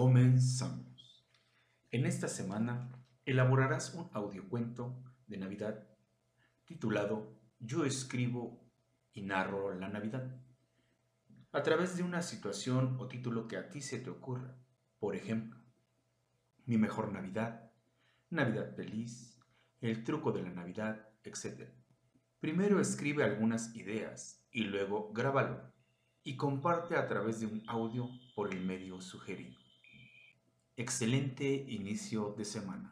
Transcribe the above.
Comenzamos. En esta semana elaborarás un audiocuento de Navidad titulado Yo escribo y narro la Navidad a través de una situación o título que a ti se te ocurra. Por ejemplo, Mi mejor Navidad, Navidad feliz, El truco de la Navidad, etc. Primero escribe algunas ideas y luego grábalo y comparte a través de un audio por el medio sugerido. Excelente inicio de semana.